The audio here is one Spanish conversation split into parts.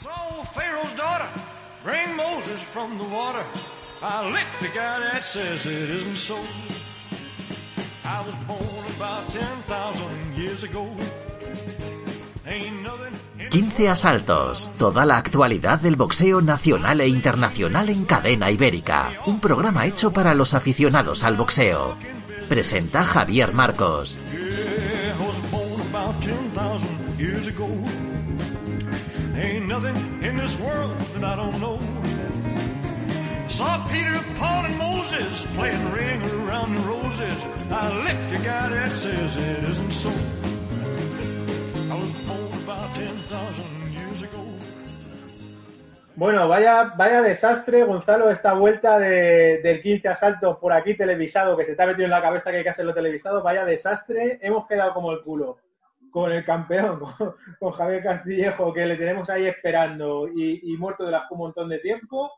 saw Pharaoh's daughter bring Moses from the water. I licked the guy that says it isn't so. I was born about 10,000 years ago. Ain't nothing in 15 asaltos, toda la actualidad del boxeo nacional e internacional en cadena ibérica, un programa hecho para los aficionados al boxeo. Presenta Javier Marcos. That I don't know. Saw Peter, Paul, and Moses playing ring around the roses. I licked the guy that says it isn't so. I was born about 10,000 years ago. Bueno, vaya, vaya desastre, Gonzalo, esta vuelta de- del 15 asaltos por aquí televisado, que se te ha metido en la cabeza que hay que hacerlo televisado, vaya desastre, hemos quedado como el culo con el campeón, con, con Javier Castillejo, que le tenemos ahí esperando y, y muerto de la un montón de tiempo,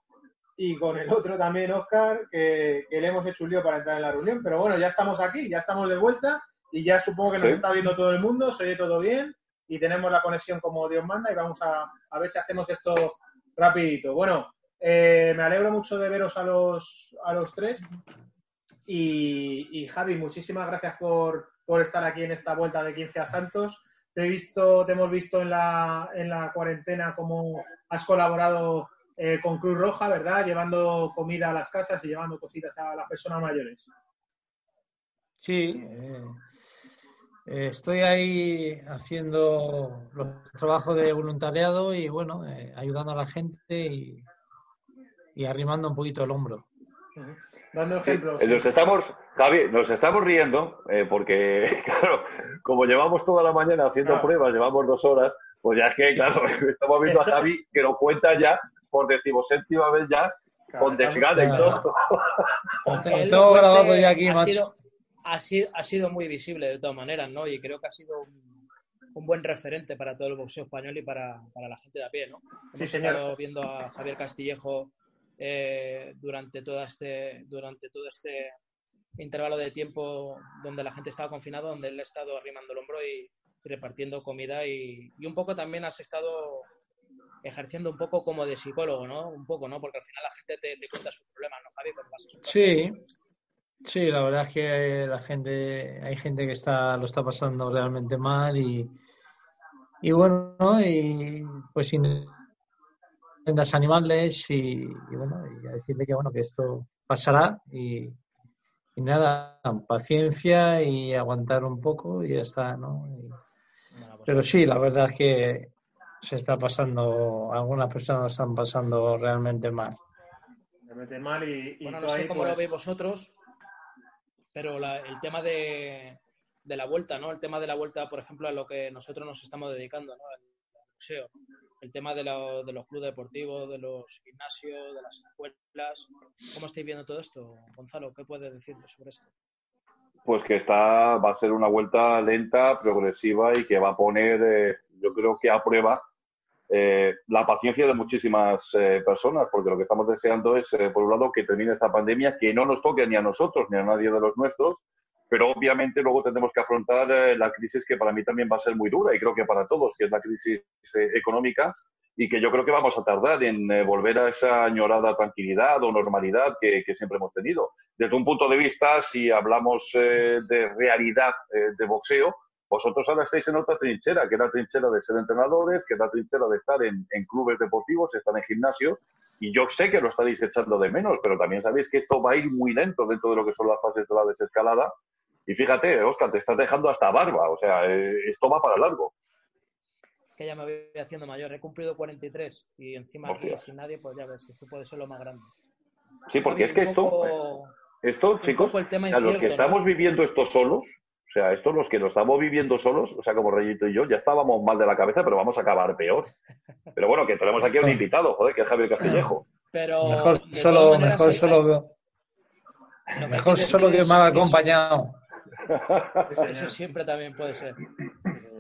y con el otro también, Oscar, que, que le hemos hecho un lío para entrar en la reunión, pero bueno, ya estamos aquí, ya estamos de vuelta, y ya supongo que nos Sí. está viendo todo el mundo, se oye todo bien, y tenemos la conexión como Dios manda, y vamos a, a ver si hacemos esto rapidito. Bueno, eh, me alegro mucho de veros a los, a los tres. Y, y, Javi, muchísimas gracias por, por estar aquí en esta vuelta de 15 a Santos. Te he visto, te hemos visto en la, en la cuarentena cómo has colaborado eh, con Cruz Roja, ¿verdad? Llevando comida a las casas y llevando cositas a las personas mayores. Sí, eh, eh, estoy ahí haciendo los trabajos de voluntariado y bueno, eh, ayudando a la gente y, y arrimando un poquito el hombro. Dando Sí, ejemplos. eh, nos estamos, Javi, nos estamos riendo eh, porque, claro, como llevamos toda la mañana haciendo Claro. pruebas, llevamos dos horas, pues ya es que, claro, estamos viendo a Javi que lo cuenta ya por decimoséptima vez ya Claro, con desgana y Claro. todo. Cuente grabado ya aquí, ha macho. sido, ha, sido, ha sido muy visible de todas maneras, ¿no? Y creo que ha sido un, un buen referente para todo el boxeo español y para, para la gente de a pie, ¿no? Sí, Hemos señor. estado viendo a Javier Castillejo eh, durante, toda este, durante todo este intervalo de tiempo donde la gente estaba confinada, donde él ha estado arrimando el hombro y, repartiendo comida y, y un poco también has estado ejerciendo un poco como de psicólogo, ¿no? Un poco, ¿no? Porque al final la gente te, cuenta sus problemas, ¿no, Javi? Sí, sí, la verdad es que la gente, hay gente que está, lo está pasando realmente mal y, y bueno, y pues intentas animarles y, y bueno, y a decirle que bueno, que esto pasará y, y nada, paciencia y aguantar un poco y ya está, ¿no? Y- pues pero sí, la verdad es que se está pasando, algunas personas lo están pasando realmente mal. Me meten mal y, y Bueno, no sé ahí, cómo pues, lo veis vosotros, pero la- el tema de, de la vuelta, ¿no? El tema de la vuelta, por ejemplo, a lo que nosotros nos estamos dedicando, ¿no? Al boxeo. El tema de, lo- de los clubes deportivos, de los gimnasios, de las escuelas. ¿Cómo estáis viendo todo esto, Gonzalo? ¿Qué puedes decirnos sobre esto? Pues que está, va a ser una vuelta lenta, progresiva y que va a poner, eh, yo creo que a prueba eh, la paciencia de muchísimas eh, personas, porque lo que estamos deseando es, eh, por un lado, que termine esta pandemia, que no nos toque ni a nosotros ni a nadie de los nuestros, pero obviamente luego tendremos que afrontar eh, la crisis que para mí también va a ser muy dura y creo que para todos, que es la crisis eh, económica y que yo creo que vamos a tardar en eh, volver a esa añorada tranquilidad o normalidad que, que siempre hemos tenido. Desde un punto de vista, si hablamos eh, de realidad eh, de boxeo, vosotros ahora estáis en otra trinchera, que es la trinchera de ser entrenadores, que es la trinchera de estar en, en clubes deportivos, estar en gimnasios, y yo sé que lo estaréis echando de menos, pero también sabéis que esto va a ir muy lento dentro de lo que son las fases de la desescalada. Y fíjate, Oscar, te estás dejando hasta barba, o sea, eh, esto va para largo. Que ya me voy haciendo mayor. He cumplido 43 y encima aquí sin nadie, pues ya ves, esto puede ser lo más grande. Sí, porque es que esto, esto, chicos, el tema sea, los que estamos viviendo esto solos, o sea, estos los que lo estamos viviendo solos, o sea, como Reyito y yo, ya estábamos mal de la cabeza, pero vamos a acabar peor. Pero bueno, que tenemos aquí a un invitado, joder, que es Javier Castillejo. Pero Mejor solo, maneras, mejor solo, hay- mejor solo que mal es- Eso siempre también puede ser.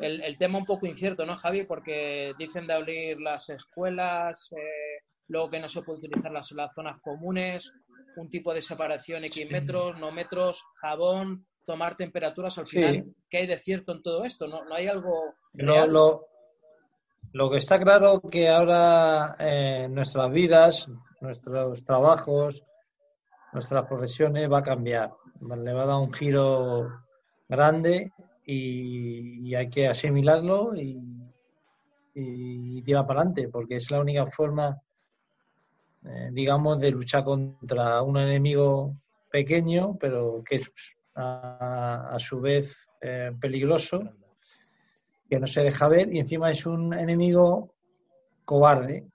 El, el tema un poco incierto, ¿no, Javi? Porque dicen de abrir las escuelas, eh, luego que no se puede utilizar las, las zonas comunes, un tipo de separación X metros, no metros, jabón, tomar temperaturas. Al Sí. final, ¿qué hay de cierto en todo esto? ¿No, no hay algo Lo, real? lo, lo que está claro que ahora eh, nuestras vidas, nuestros trabajos, nuestras profesiones va a cambiar. Le va a dar un giro grande y, hay que asimilarlo y, y, tirar para adelante, porque es la única forma, eh, digamos, de luchar contra un enemigo pequeño, pero que es a, su vez eh, peligroso, que no se deja ver y encima es un enemigo cobarde.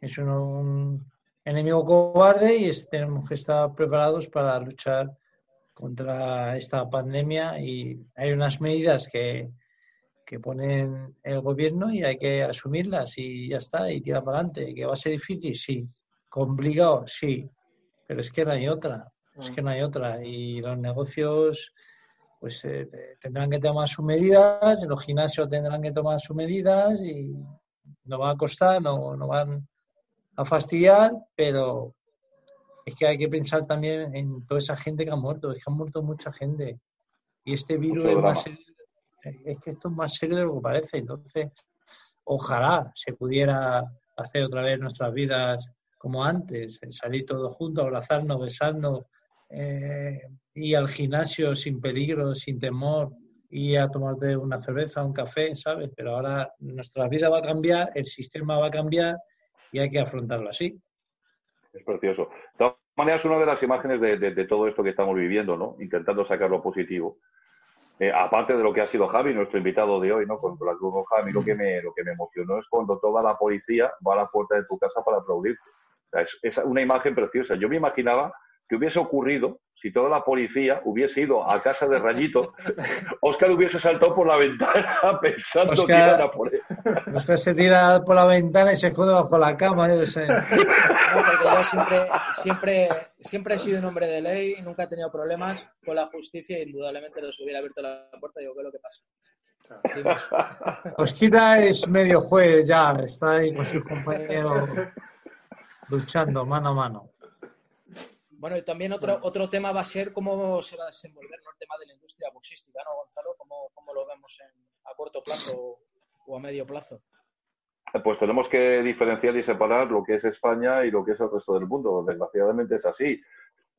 Es un, enemigo cobarde y tenemos que estar preparados para luchar contra esta pandemia y hay unas medidas que, que ponen el gobierno y hay que asumirlas y ya está, y tirar para adelante. ¿Que va a ser difícil? Sí. ¿Complicado? Sí. Pero es que no hay otra. Es que no hay otra. Y los negocios pues eh, tendrán que tomar sus medidas, los gimnasios tendrán que tomar sus medidas y no va a costar, no, no van a fastidiar, pero es que hay que pensar también en toda esa gente que ha muerto, es que ha muerto mucha gente. Y este virus es más serio, es que esto es más serio de lo que parece. Entonces, ojalá se pudiera hacer otra vez nuestras vidas como antes, salir todos juntos, abrazarnos, besarnos, eh, ir al gimnasio sin peligro, sin temor, y a tomarte una cerveza, un café, ¿sabes? Pero ahora nuestra vida va a cambiar, el sistema va a cambiar y hay que afrontarlo así. Es precioso. De todas maneras, una de las imágenes de, todo esto que estamos viviendo, ¿no? Intentando sacar lo positivo. Eh, aparte de lo que ha sido Javi, nuestro invitado de hoy, ¿no? Con la Cruz Roja, lo que, me, lo que me emocionó es cuando toda la policía va a la puerta de tu casa para aplaudirte. es, una imagen preciosa. Yo me imaginaba que hubiese ocurrido si toda la policía hubiese ido a casa de Rayito, Oscar hubiese saltado por la ventana pensando que iban a por él. Oscar se tira por la ventana y se esconde bajo la cama, yo sé. No, porque yo siempre, siempre, siempre he sido un hombre de ley, nunca he tenido problemas con la justicia y indudablemente les hubiera abierto la puerta y digo, ¿qué es lo que pasa? Osquita es medio juez ya, está ahí con sus compañeros luchando mano a mano. Bueno, y también otro, otro tema va a ser cómo se va a desenvolver el tema de la industria boxística, ¿no, Gonzalo? ¿Cómo, cómo lo vemos a corto plazo o a medio plazo? Pues tenemos que diferenciar y separar lo que es España y lo que es el resto del mundo. Desgraciadamente es así.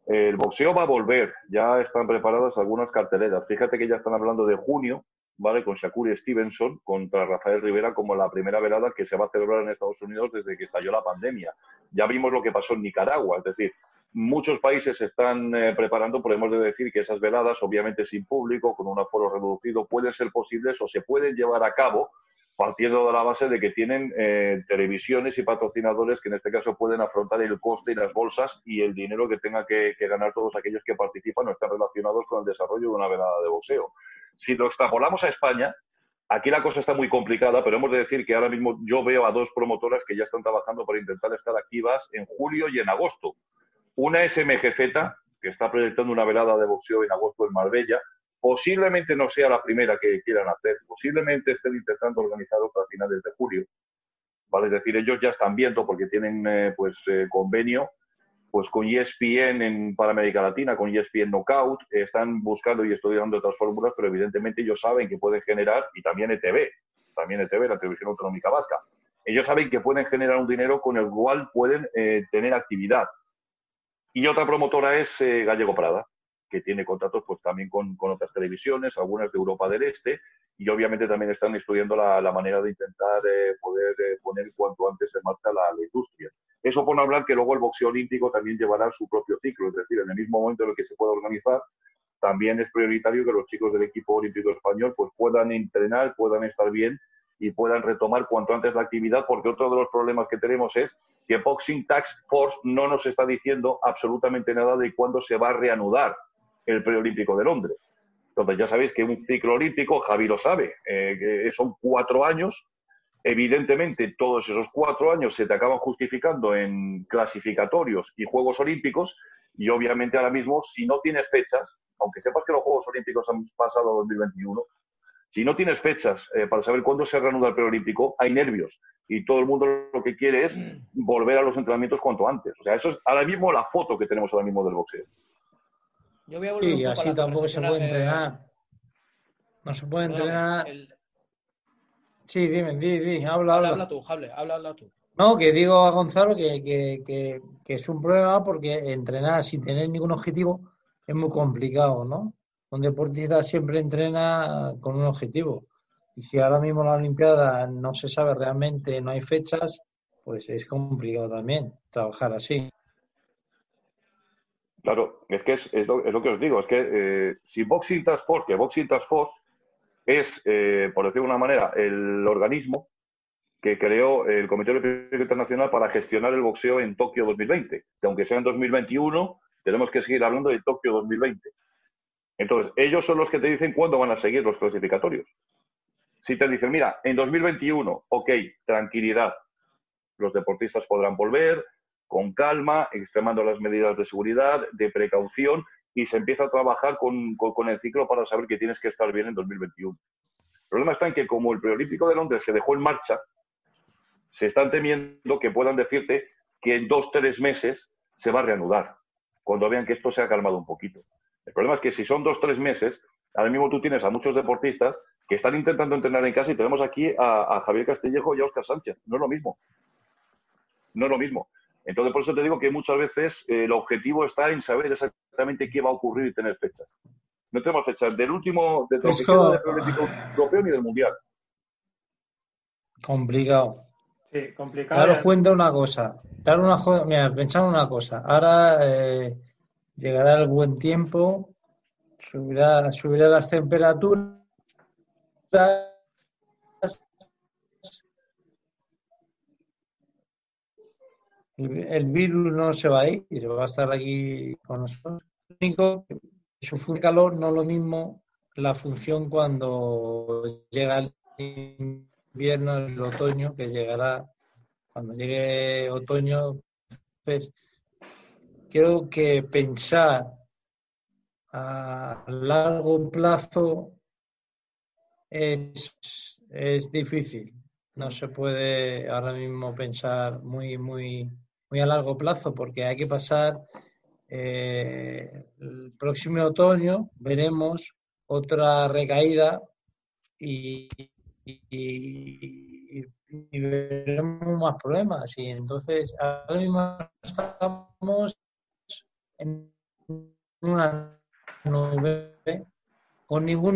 El boxeo va a volver. Ya están preparadas algunas carteleras. Fíjate que ya están hablando de junio, ¿vale? Con Shakur Stevenson contra Rafael Rivera como la primera velada que se va a celebrar en Estados Unidos desde que estalló la pandemia. Ya vimos lo que pasó en Nicaragua. Es decir, Muchos países se están eh, preparando, podemos decir que esas veladas, obviamente sin público, con un aforo reducido, pueden ser posibles o se pueden llevar a cabo partiendo de la base de que tienen eh, televisiones y patrocinadores que en este caso pueden afrontar el coste y las bolsas y el dinero que tenga que, ganar todos aquellos que participan o están relacionados con el desarrollo de una velada de boxeo. Si lo extrapolamos a España, aquí la cosa está muy complicada, pero hemos de decir que ahora mismo yo veo a dos promotoras que ya están trabajando para intentar estar activas en julio y en agosto. Una SMGZ, que está proyectando una velada de boxeo en agosto en Marbella, posiblemente no sea la primera que quieran hacer, posiblemente estén intentando organizar otra a finales de julio. ¿Vale? Es decir, ellos ya están viendo, porque tienen eh, pues eh, convenio pues con ESPN en, para América Latina, con ESPN Knockout, están buscando y estudiando otras fórmulas, pero evidentemente ellos saben que pueden generar, y también ETV, también ETV, la Televisión Autonómica Vasca, ellos saben que pueden generar un dinero con el cual pueden eh, tener actividad. Y otra promotora es eh, Gallego Prada, que tiene contratos pues también con, otras televisiones, algunas de Europa del Este, y obviamente también están estudiando la, manera de intentar eh, poder eh, poner cuanto antes en marcha la, industria. Eso por no hablar que luego el boxeo olímpico también llevará su propio ciclo, es decir, en el mismo momento en el que se pueda organizar, también es prioritario que los chicos del equipo olímpico español pues puedan entrenar, puedan estar bien y puedan retomar cuanto antes la actividad, porque otro de los problemas que tenemos es que Boxing Tax Force no nos está diciendo absolutamente nada de cuándo se va a reanudar el preolímpico de Londres. Entonces ya sabéis que un ciclo olímpico, Javi lo sabe, eh, son cuatro años. Evidentemente, todos esos cuatro años se te acaban justificando en clasificatorios y Juegos Olímpicos. Y obviamente ahora mismo, si no tienes fechas, aunque sepas que los Juegos Olímpicos han pasado a 2021, si no tienes fechas eh, para saber cuándo se reanuda el preolímpico, hay nervios y todo el mundo lo que quiere es mm. volver a los entrenamientos cuanto antes. O sea, eso es ahora mismo la foto que tenemos ahora mismo del boxeo. Yo voy a volver sí, así tampoco se puede entrenar. No se puede entrenar. Sí, dime, di, di, habla, Habla, habla. habla tú, Jable, habla, habla tú. No, que digo a Gonzalo que, que, que, que es un problema porque entrenar sin tener ningún objetivo es muy complicado, ¿no? Un deportista siempre entrena con un objetivo. Y si ahora mismo la Olimpiada no se sabe realmente, no hay fechas, pues es complicado también trabajar así. Claro, es que es, es, lo, es lo que os digo, es que eh, si Boxing Task Force, que Boxing Task Force es, eh, por decirlo de una manera, el organismo que creó el Comité Olímpico Internacional para gestionar el boxeo en Tokio 2020. Que aunque sea en 2021, tenemos que seguir hablando de Tokio 2020. Entonces, ellos son los que te dicen cuándo van a seguir los clasificatorios. Si te dicen, mira, en 2021, ok, tranquilidad, los deportistas podrán volver con calma, extremando las medidas de seguridad, de precaución, y se empieza a trabajar con, con, el ciclo para saber que tienes que estar bien en 2021. El problema está en que como el preolímpico de Londres se dejó en marcha, se están temiendo que puedan decirte que en dos, tres meses se va a reanudar, cuando vean que esto se ha calmado un poquito. El problema es que si son dos, tres meses, ahora mismo tú tienes a muchos deportistas que están intentando entrenar en casa y tenemos aquí a, a Javier Castillejo y a Oscar Sánchez. No es lo mismo. No es lo mismo. Entonces, por eso te digo que muchas veces eh, el objetivo está en saber exactamente qué va a ocurrir y tener fechas. No tenemos fechas del último, del Es Olímpico, como- del Olímpico europeo ni del mundial. Complicado. Sí, complicado. Daros cuenta una cosa. Dar una jo- Mira, pensad una cosa. Ahora eh, llegará el buen tiempo, subirá, subirá las temperaturas. El, virus no se va a ir y se va a estar aquí con nosotros. Lo único su función de calor no lo mismo la función cuando llega el invierno, el otoño, que llegará cuando llegue otoño, pues creo que pensar a largo plazo es, es difícil. No se puede ahora mismo pensar muy, muy, muy a largo plazo porque hay que pasar eh, el próximo otoño, veremos otra recaída y, y- veremos más problemas. Y entonces ahora mismo estamos en una nube con ningún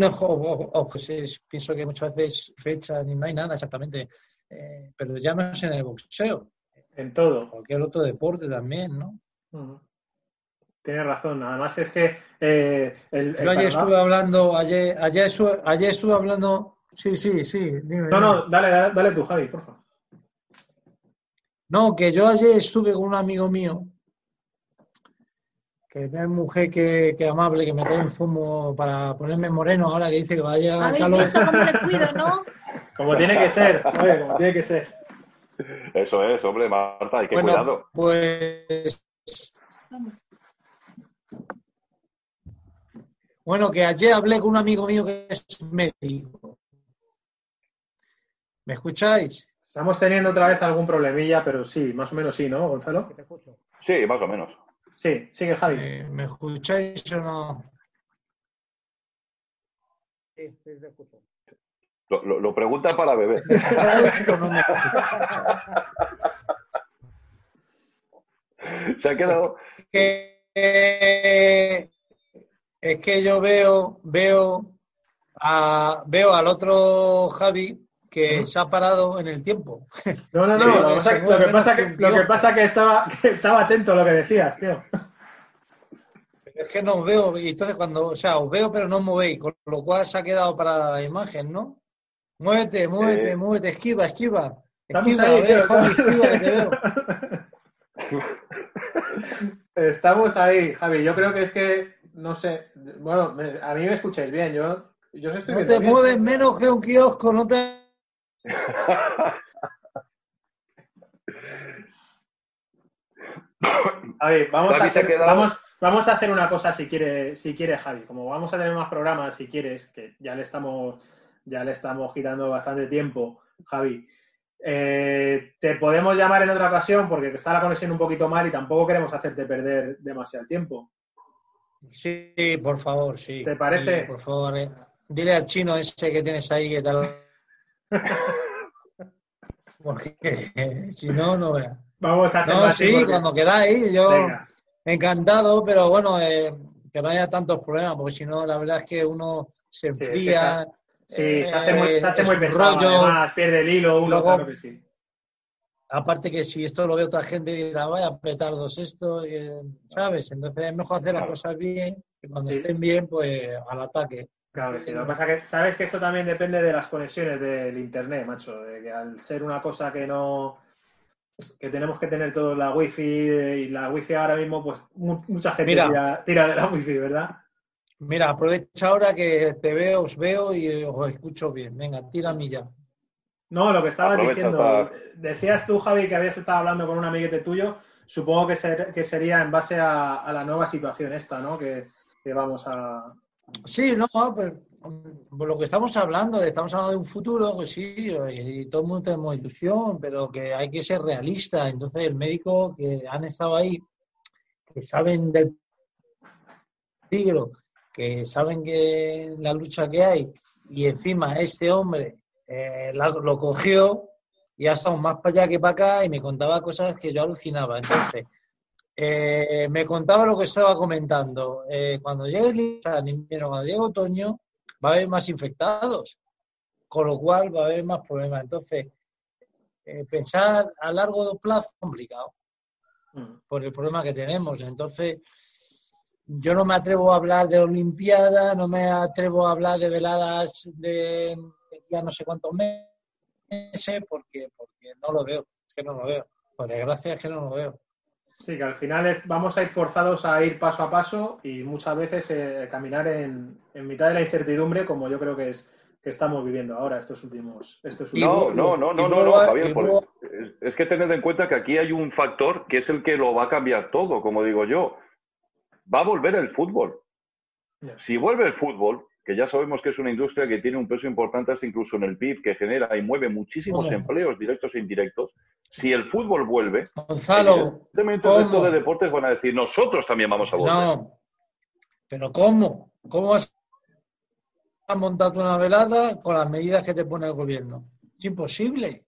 es- pienso que muchas veces fechas ni no hay nada exactamente, eh, pero ya no es en el boxeo, En todo. cualquier otro deporte también, ¿no? Ujú. Tienes razón. Además es que eh, el, el Yo ayer estuve hablando, ayer, ayer, estuve, ayer estuve hablando, sí, sí, sí, dime, No, no, dale, dale, dale tú, Javi, por favor. No, que yo ayer estuve con un amigo mío, que es mujer que, que amable, que me trae un zumo para ponerme moreno ahora que dice que va a llegar el ¿Habéis calor. visto cómo le cuido, no? Como tiene que ser, oye, como tiene que ser. Eso es, hombre, Marta, hay que Bueno, cuidado. pues bueno, que ayer hablé con un amigo mío que es médico. ¿Me escucháis? Estamos teniendo otra vez algún problemilla, pero sí, más o menos sí, ¿no, Gonzalo? Sí, más o menos. Sí, sigue Javi. Eh, ¿Me escucháis o no? Lo, lo- lo pregunta para beber. ¿Me escucháis o no me Se ha quedado. que eh, es que yo veo veo a, veo al otro Javi que se ha parado en el tiempo. No, no, no, Sí, lo, que pasa, lo que pasa lo que pasa que estaba, que estaba atento a lo que decías, tío. Es que no os veo, y entonces cuando, o sea, os veo pero no os movéis, con lo cual se ha quedado para la imagen, ¿no? Muévete, muévete, Eh. muévete, esquiva, esquiva. Estamos Esquiva, ahí, ver, Javi, estamos- esquiva, que te veo. Estamos ahí, Javi. Yo creo que es que, no sé, bueno, a mí me escucháis bien, yo, yo os estoy No te bien. mueves menos que un kiosco, no te... Javi, vamos, a hacer, quedado- vamos, vamos a hacer una cosa si quiere, si quiere Javi. Como vamos a tener más programas, si quieres, que ya le estamos, ya le estamos quitando bastante tiempo, Javi. eh, te podemos llamar en otra ocasión porque está la conexión un poquito mal y tampoco queremos hacerte perder demasiado tiempo. Sí, por favor, sí. ¿Te parece? Sí, por favor, eh. dile al chino ese que tienes ahí que tal Porque si no, no vea. Vamos a hacer No, sí, porque- cuando queráis, yo Venga. encantado, pero bueno, eh, que no haya tantos problemas, porque si no, la verdad es que uno se es que enfría. Sí, se hace eh, muy, se hace es muy pesado, rollo. además, pierde el hilo uno, Luego- claro que sí. Aparte que si esto lo ve otra gente dirá, vaya petardos esto, eh, ¿sabes? Entonces es mejor hacer las Claro. cosas bien, que cuando Sí. estén bien, pues al ataque. Claro que sí. Lo que pasa es que sabes que esto también depende de las conexiones del internet, macho. De que al ser una cosa que no. que tenemos que tener todo la wifi y la wifi ahora mismo, pues mu- mucha gente Mira. tira, tira de la wifi, ¿verdad? Mira, aprovecha ahora que te veo, os veo y os escucho bien. Venga, tira a mí ya. No, lo que estabas Aprovecha diciendo. para- Decías tú, Javi, que habías estado hablando con un amiguete tuyo. Supongo que, ser- que sería en base a, a la nueva situación esta, ¿no? Que, que vamos a. Sí, no, pues por lo que estamos hablando, estamos hablando de un futuro, pues sí, y todo el mundo tenemos ilusión, pero que hay que ser realista. Entonces, el médico que han estado ahí, que saben del peligro, que saben que la lucha que hay, y encima este hombre eh, lo cogió y ha estado más para allá que para acá y me contaba cosas que yo alucinaba. Entonces, eh, me contaba lo que estaba comentando. Eh, cuando llegue el invierno, cuando llegue otoño, va a haber más infectados, con lo cual va a haber más problemas. Entonces, eh, pensar a largo plazo es complicado Mm. por el problema que tenemos. Entonces, yo no me atrevo a hablar de Olimpiada, no me atrevo a hablar de veladas de, de ya no sé cuántos meses, porque, porque no lo veo, es que no lo veo. Por desgracia es que no lo veo. Sí, que al final es, vamos a ir forzados a ir paso a paso y muchas veces eh, caminar en, en mitad de la incertidumbre, como yo creo que es que estamos viviendo ahora estos últimos. Estos últimos No, no, no, no, no, no, Javier, es, es que tened en cuenta que aquí hay un factor que es el que lo va a cambiar todo, como digo yo. Va a volver el fútbol. Si vuelve el fútbol, que ya sabemos que es una industria que tiene un peso importante hasta incluso en el PIB, que genera y mueve muchísimos empleos directos e indirectos, si el fútbol vuelve, Gonzalo, evidentemente el ¿cómo? resto de deportes van a decir, nosotros también vamos a volver. no. Pero ¿cómo? ¿Cómo montar tú una velada con las medidas que te pone el gobierno? Es imposible.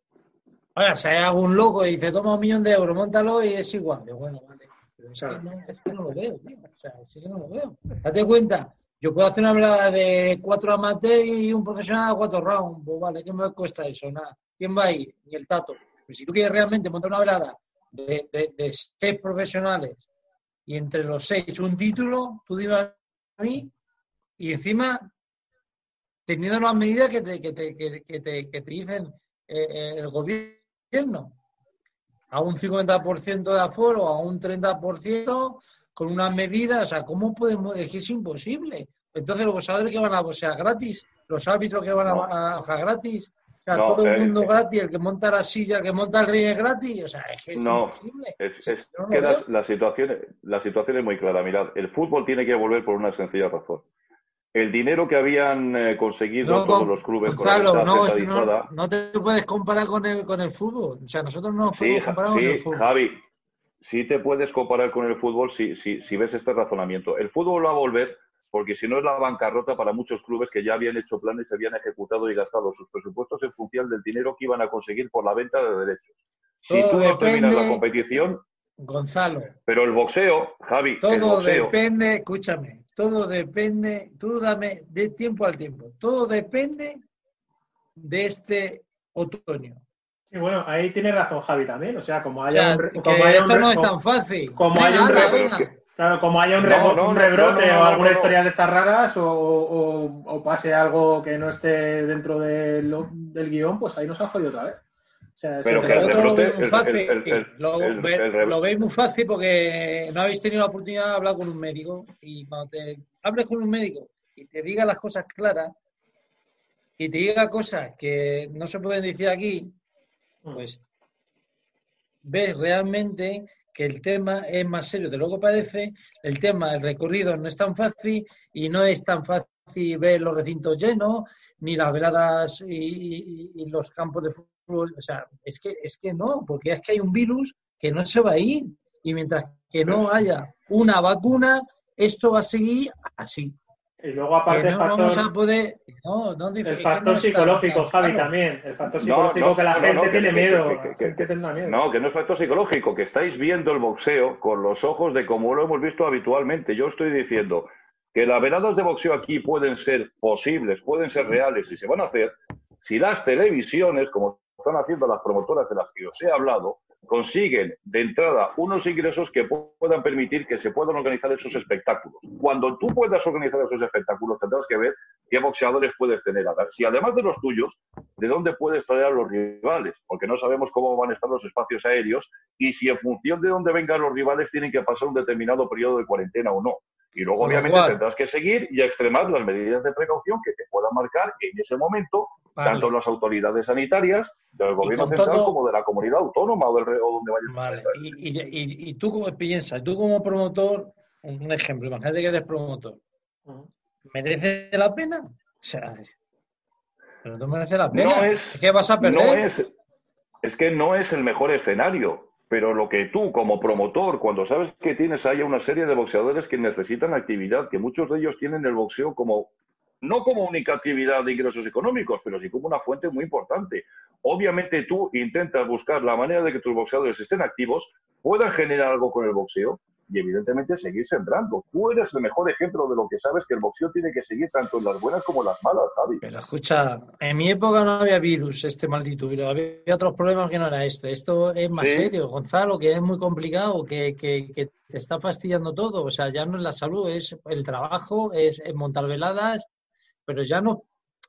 Ahora, si hay algún loco y dice, toma un millón de euros, montalo y es igual. Digo, bueno, vale. Pero es, Claro. que no, es que no lo veo, tío. O sea, es que no lo veo. Date cuenta, yo puedo hacer una velada de cuatro amateurs y un profesional a cuatro rounds. Pues vale, ¿qué me cuesta eso? Nada. ¿Quién va ahí? Ni el tato. Pero si tú quieres realmente montar una velada de, de- de seis profesionales y entre los seis un título, tú dime a mí, y encima teniendo las medidas que te, que te, que, que te, que te dicen eh, eh, el gobierno, a un 50% de aforo, a un 30%, con unas medidas, o sea, ¿cómo podemos? Es que es imposible. Entonces, los boxeadores que van a boxear gratis, los árbitros que van a, a bajar gratis, o sea, No, todo el eh, mundo eh. gratis, el que monta la silla, el que monta el ring es gratis, o sea, es que es No, imposible. Es, es no que la, situación, la situación es muy clara. Mirad, el fútbol tiene que volver por una sencilla razón. El dinero que habían eh, conseguido No, todos los clubes Gonzalo, con la no, no, te puedes comparar con el, con el fútbol. O sea, nosotros no nos Sí, podemos comparar con el fútbol. Javi, sí te puedes comparar con el fútbol si, si, si ves este razonamiento. El fútbol va a volver porque si no es la bancarrota para muchos clubes que ya habían hecho planes, se habían ejecutado y gastado sus presupuestos en función del dinero que iban a conseguir por la venta de derechos. Si Todo tú no terminas la competición, Gonzalo, pero el boxeo, Javi, el todo boxeo, depende, escúchame, todo depende, tú dame de tiempo al tiempo, todo depende de este otoño. Y bueno, ahí tiene razón Javi también. O sea, como O haya sea, un, re- que como haya esto no es como- tan fácil. como Venga, haya un anda. Claro, como haya un, No, un rebrote no, no, o alguna no. historia de estas raras o, o- o pase algo que no esté dentro de lo- del guion, pues ahí nos ha jodido otra vez. O sea, Pero que el lo rebrote- veis muy fácil. el- el- el- Lo el- ve- el re- lo veis muy fácil porque no habéis tenido la oportunidad de hablar con un médico. Y cuando te hables con un médico y te diga las cosas claras y te diga cosas que no se pueden decir aquí, pues ves realmente que el tema es más serio de lo que parece, el tema, el recorrido no es tan fácil y no es tan fácil ver los recintos llenos, ni las veladas y, y- y los campos de fútbol. O sea, es que, es que no, porque es que hay un virus que no se va a ir. Y mientras que no haya una vacuna, esto va a seguir así. Y luego aparte el no vamos factor, a poder. No, no, el factor no está- psicológico, Javi, claro. también. El factor psicológico no, que la no, gente tiene que- miedo. que- que- la gente tendrá miedo. No, que no es factor psicológico, que estáis viendo el boxeo con los ojos de como lo hemos visto habitualmente. Yo estoy diciendo que las veladas de boxeo aquí pueden ser posibles, pueden ser reales y se van a hacer si las televisiones, como están haciendo las promotoras de las que os he hablado, consiguen de entrada unos ingresos que pu- puedan permitir que se puedan organizar esos espectáculos. Cuando tú puedas organizar esos espectáculos, tendrás que ver qué boxeadores puedes tener. Si además de los tuyos, ¿de dónde puedes traer a los rivales? Porque no sabemos cómo van a estar los espacios aéreos y si en función de dónde vengan los rivales tienen que pasar un determinado periodo de cuarentena o no. Y luego, obviamente, cual- tendrás que seguir y extremar las medidas de precaución que te puedan marcar en ese momento Vale. tanto las autoridades sanitarias del gobierno central todo- como de la comunidad autónoma o, del, o donde vayas a Vale. estar. Y, y, y, y tú como piensas, tú como promotor, un ejemplo, imagínate que eres promotor. ¿Merece la pena? O sea, pero no merece la pena. No es, que vas a perder. no es, es que no es el mejor escenario, pero lo que tú como promotor, cuando sabes que tienes ahí una serie de boxeadores que necesitan actividad, que muchos de ellos tienen el boxeo como, no como única actividad de ingresos económicos, pero sí como una fuente muy importante. Obviamente tú intentas buscar la manera de que tus boxeadores estén activos, puedan generar algo con el boxeo y evidentemente seguir sembrando. Tú eres el mejor ejemplo de lo que sabes que el boxeo tiene que seguir tanto en las buenas como en las malas, Javi. Pero escucha, en mi época no había virus, este maldito virus. Había otros problemas que no era este. Esto es más Sí. serio, Gonzalo, que es muy complicado, que, que, que te está fastidiando todo. O sea, ya no es la salud, es el trabajo, es, es montar veladas, pero ya no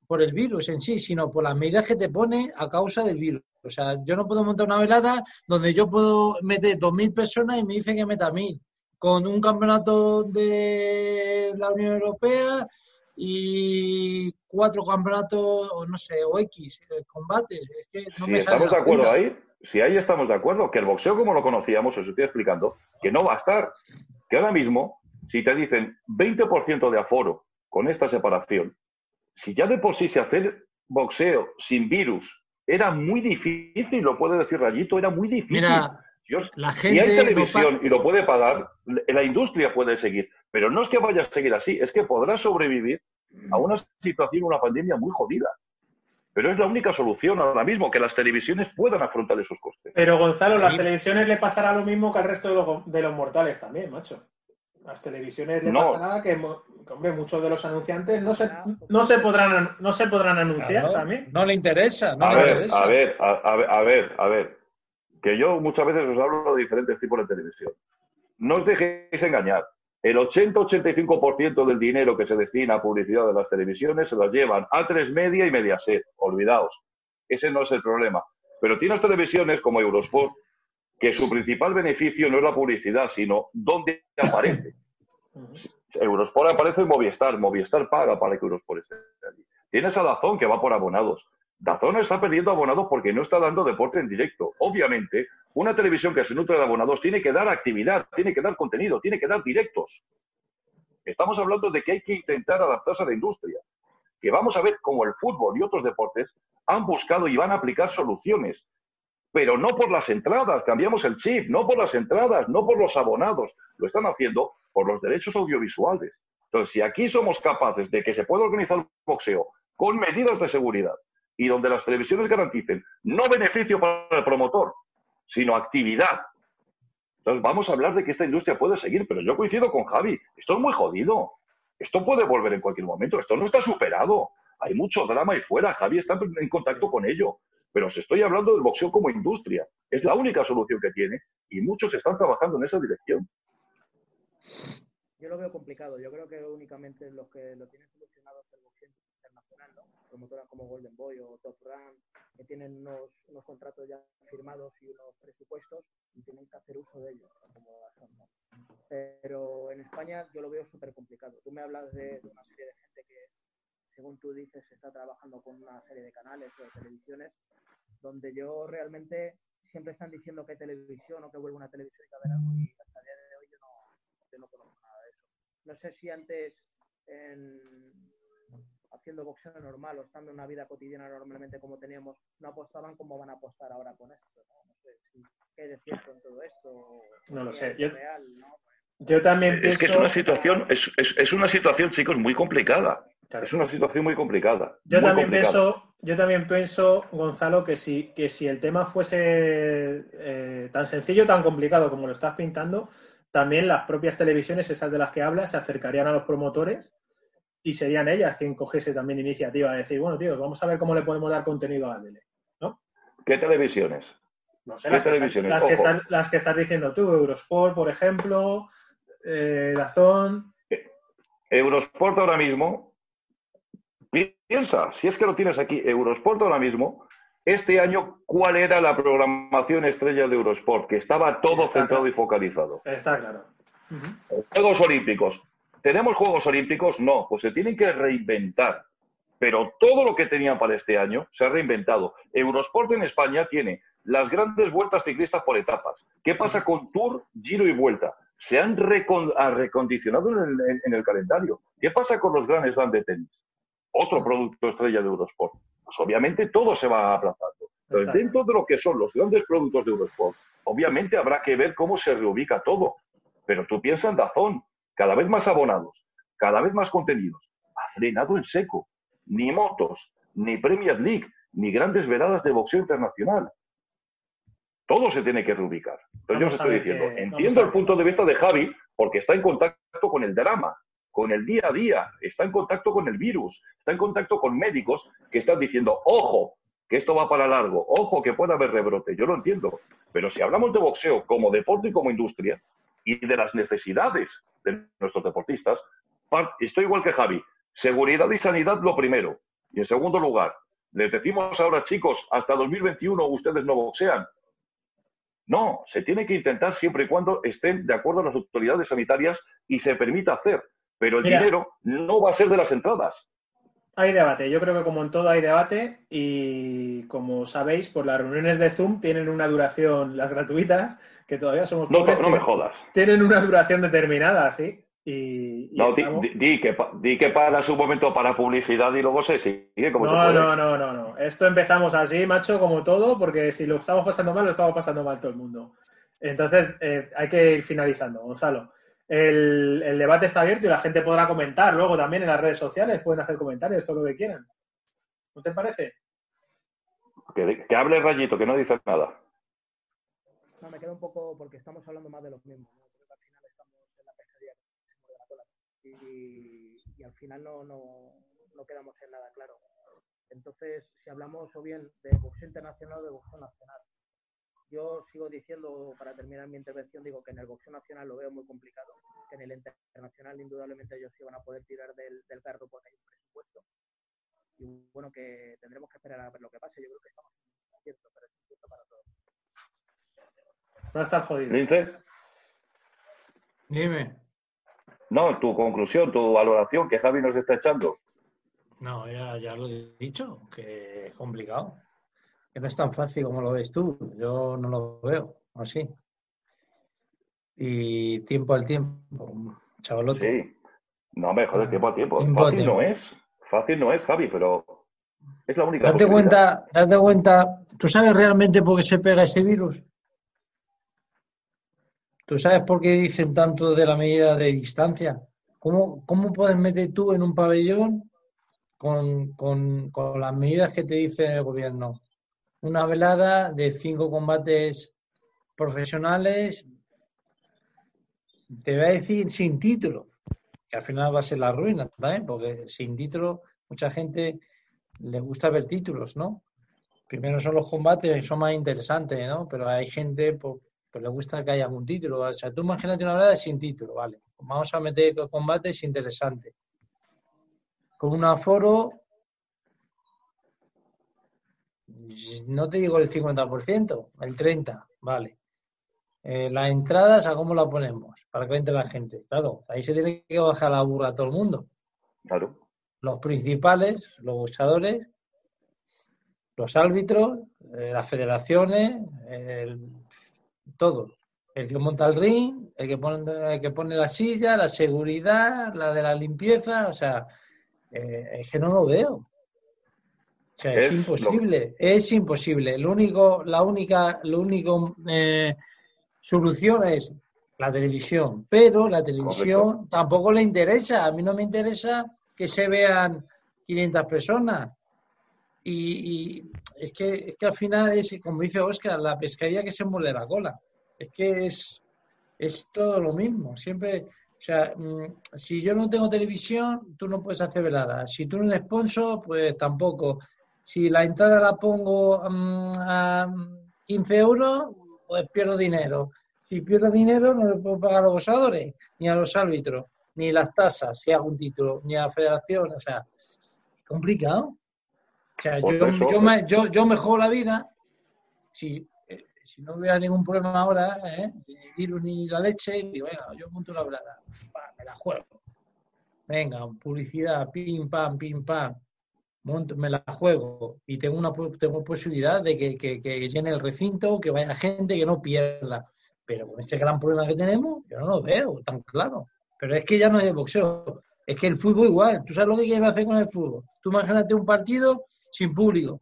por el virus en sí, sino por las medidas que te pone a causa del virus. O sea, yo no puedo montar una velada donde yo puedo meter 2.000 personas y me dicen que meta 1.000, con un campeonato de la Unión Europea y cuatro campeonatos, o no sé, o X, eh, combates. Es que no Sí, me estamos de acuerdo cuenta. ahí. Si ahí estamos de acuerdo, que el boxeo como lo conocíamos, os estoy explicando, que no va a estar. Que ahora mismo, si te dicen 20% de aforo con esta separación, si ya de por sí se hacer boxeo sin virus era muy difícil, lo puede decir Rayito, era muy difícil. Mira, Dios, la si hay no televisión y lo puede pagar, la industria puede seguir. Pero no es que vaya a seguir así, es que podrá sobrevivir a una situación, una pandemia muy jodida. Pero es la única solución ahora mismo, que las televisiones puedan afrontar esos costes. Pero Gonzalo, las televisiones le pasará lo mismo que al resto de los, de los mortales también, macho. Las televisiones le No. pasará que, hombre, muchos de los anunciantes no se, no se podrán no se podrán anunciar Claro, también. no le interesa, no A le ver, interesa. a ver, a, a ver, a ver, a ver. Que yo muchas veces os hablo de diferentes tipos de televisión. No os dejéis engañar. El 80-85% del dinero que se destina a publicidad de las televisiones se las llevan a tres media y Mediaset. Olvidaos. Ese no es el problema. Pero tienes televisiones como Eurosport, que su principal beneficio no es la publicidad, sino dónde aparece. Eurosport aparece en Movistar, Movistar paga para que Eurosport esté allí. Tienes a Dazón que va por abonados. Dazón está perdiendo abonados porque no está dando deporte en directo. Obviamente, una televisión que se nutre de abonados tiene que dar actividad, tiene que dar contenido, tiene que dar directos. Estamos hablando de que hay que intentar adaptarse a la industria. Que vamos a ver cómo el fútbol y otros deportes han buscado y van a aplicar soluciones. Pero no por las entradas, cambiamos el chip, no por las entradas, no por los abonados. Lo están haciendo por los derechos audiovisuales. Entonces, si aquí somos capaces de que se pueda organizar el boxeo con medidas de seguridad y donde las televisiones garanticen no beneficio para el promotor, sino actividad. Entonces, vamos a hablar de que esta industria puede seguir, pero yo coincido con Javi, esto es muy jodido. Esto puede volver en cualquier momento, esto no está superado. Hay mucho drama ahí fuera, Javi está en contacto con ello. Pero os estoy hablando del boxeo como industria. Es la única solución que tiene y muchos están trabajando en esa dirección. Yo lo veo complicado. Yo creo que únicamente los que lo tienen solucionado es el boxeo internacional, ¿no? Promotoras como Golden Boy o Top Rank, que tienen unos, unos contratos ya firmados y unos presupuestos y tienen que hacer uso de ellos, como. Pero en España yo lo veo súper complicado. Tú me hablas de, de una serie de gente que, según tú dices, está trabajando con una serie de canales o de televisiones, donde yo realmente siempre están diciendo que hay televisión o que vuelve una televisión y que algo y hasta el día de hoy yo no, yo no conozco nada de eso. No sé si antes en- haciendo boxeo normal o estando en una vida cotidiana normalmente como teníamos, no apostaban como van a apostar ahora con esto. No, No sé si qué hay de cierto en todo esto. No lo sé. es Yo- real, ¿no? Yo también pienso... Es que es una situación, es, es, es una situación, chicos, muy complicada. Es una situación muy complicada. Yo muy también complicada. pienso, yo también pienso, Gonzalo, que si, que si el tema fuese eh, tan sencillo, tan complicado como lo estás pintando, también las propias televisiones, esas de las que hablas, se acercarían a los promotores y serían ellas quien cogiese también iniciativa de decir, bueno, tío, vamos a ver cómo le podemos dar contenido a la tele. ¿Qué televisiones? No sé, ¿Qué las que, televisiones? las, que estás, las que estás diciendo tú, Eurosport, por ejemplo, eh, Dazón. Eurosport ahora mismo, pi- piensa, si es que lo tienes aquí, Eurosport ahora mismo, este año, ¿cuál era la programación estrella de Eurosport? Que estaba todo Está centrado claro. y focalizado. Está claro. Juegos Olímpicos. ¿Tenemos Juegos Olímpicos? No, pues se tienen que reinventar. Pero todo lo que tenían para este año se ha reinventado. Eurosport en España tiene las grandes vueltas ciclistas por etapas. ¿Qué pasa con Tour, Giro y Vuelta? Se han recon- ha recondicionado en el, en- en el calendario. ¿Qué pasa con los grandes Slam de tenis? Otro producto estrella de Eurosport. Pues obviamente todo se va aplazando. Entonces, dentro de lo que son los grandes productos de Eurosport, obviamente habrá que ver cómo se reubica todo. Pero tú piensas en Dazón, cada vez más abonados, cada vez más contenidos. Ha frenado en seco. Ni motos, ni Premier League, ni grandes veladas de boxeo internacional. Todo se tiene que reubicar. Entonces yo os estoy diciendo, entiendo ver el punto de vista de Javi, porque está en contacto con el drama, con el día a día, está en contacto con el virus, está en contacto con médicos que están diciendo, ojo, que esto va para largo, ojo, que puede haber rebrote. Yo lo entiendo. Pero si hablamos de boxeo como deporte y como industria, y de las necesidades de nuestros deportistas, estoy igual que Javi. Seguridad y sanidad lo primero. Y en segundo lugar, les decimos ahora, chicos, hasta 2021 ustedes no boxean. No, se tiene que intentar siempre y cuando estén de acuerdo las autoridades sanitarias y se permita hacer. Pero el Mira. dinero no va a ser de las entradas. Hay debate, yo creo que como en todo hay debate y como sabéis, por las reuniones de Zoom tienen una duración, las gratuitas, que todavía somos No, pobres, no me jodas. tienen una duración determinada, ¿sí? Y, y No, di, estamos- di- di que, di que para su momento para publicidad y luego se sigue como No, no, no, no, no. Esto empezamos así, macho, como todo, porque si lo estamos pasando mal, lo estamos pasando mal todo el mundo. Entonces, eh, hay que ir finalizando, Gonzalo. El, el debate está abierto y la gente podrá comentar luego también en las redes sociales, pueden hacer comentarios, todo lo que quieran. ¿No te parece? Que, que hable Rayito, que no dice nada. No, me queda un poco porque estamos hablando más de los mismos. ¿no? Creo que al final estamos en la cola. Y, y al final no, no, no quedamos en nada claro. Entonces, si hablamos o bien de boxeo internacional o de boxeo nacional, yo sigo diciendo, para terminar mi intervención, digo que en el boxeo nacional lo veo muy complicado, que en el internacional indudablemente ellos sí van a poder tirar del, del carro porque hay un presupuesto. Y bueno, que tendremos que esperar a ver lo que pase. Yo creo que estamos en acierto, pero es incierto para todos. Va a estar jodido. Lince, Dime. no, tu conclusión, tu valoración, que Javi nos está echando. No, ya, ya lo he dicho, que es complicado. Que no es tan fácil como lo ves tú. Yo no lo veo así. Y tiempo al tiempo, chavalote. Sí. No, me joder, tiempo a tiempo. Fácil tiempo. no es. Fácil no es, Javi, pero es la única Date cuenta, date cuenta, ¿tú sabes realmente por qué se pega ese virus? ¿Tú sabes por qué dicen tanto de la medida de distancia? ¿Cómo, cómo puedes meter tú en un pabellón con, con, con las medidas que te dice el gobierno? Una velada de cinco combates profesionales, te voy a decir sin título, que al final va a ser la ruina también, porque sin título mucha gente le gusta ver títulos, ¿no? Primero son los combates, que son más interesantes, ¿no? Pero hay gente pues, pues le gusta que haya un título. O sea, tú imagínate una velada sin título, ¿vale? Vamos a meter combates interesantes. Con un aforo, no te digo el 50%, el 30%, ¿vale? Eh, las entradas, ¿a cómo la ponemos? Para que entre la gente. Claro, ahí se tiene que bajar la burra a todo el mundo. Claro. Los principales, los boxeadores, los árbitros, eh, las federaciones, el- todo. El que monta el ring, el que pone, el que pone la silla, la seguridad, la de la limpieza, o sea, eh, es que no lo veo. Sea, es, Es lo- imposible, es imposible. Lo único, la única, lo único eh, solución es la televisión, pero la televisión tampoco le interesa. A mí no me interesa que se vean 500 personas. Y, es, que, es que al final es, como dice Oscar, la pescaría que se muele la cola. Es que es, es todo lo mismo. Siempre, o sea, mm, si yo no tengo televisión, tú no puedes hacer velada. Si tú no eres sponsor, pues tampoco. Si la entrada la pongo mm, a 15 euros, pues pierdo dinero. Si pierdo dinero, no le puedo pagar a los gozadores, ni a los árbitros, ni las tasas, si hago un título, ni a la federación. O sea, es complicado. O sea, yo, yo, me, yo, yo mejoro la vida si, eh, si no hubiera ningún problema ahora, ¿eh? sin el virus ni la leche, digo, venga, yo monto la velada, me la juego. Venga, publicidad, pim, pam, pim, pam me la juego y tengo una tengo posibilidad de que, que, llene el recinto, que vaya gente, que no pierda. Pero con este gran problema que tenemos, yo no lo veo tan claro. Pero es que ya no es el boxeo, es que el fútbol igual. ¿Tú sabes lo que quieren hacer con el fútbol? Tú imagínate un partido sin público.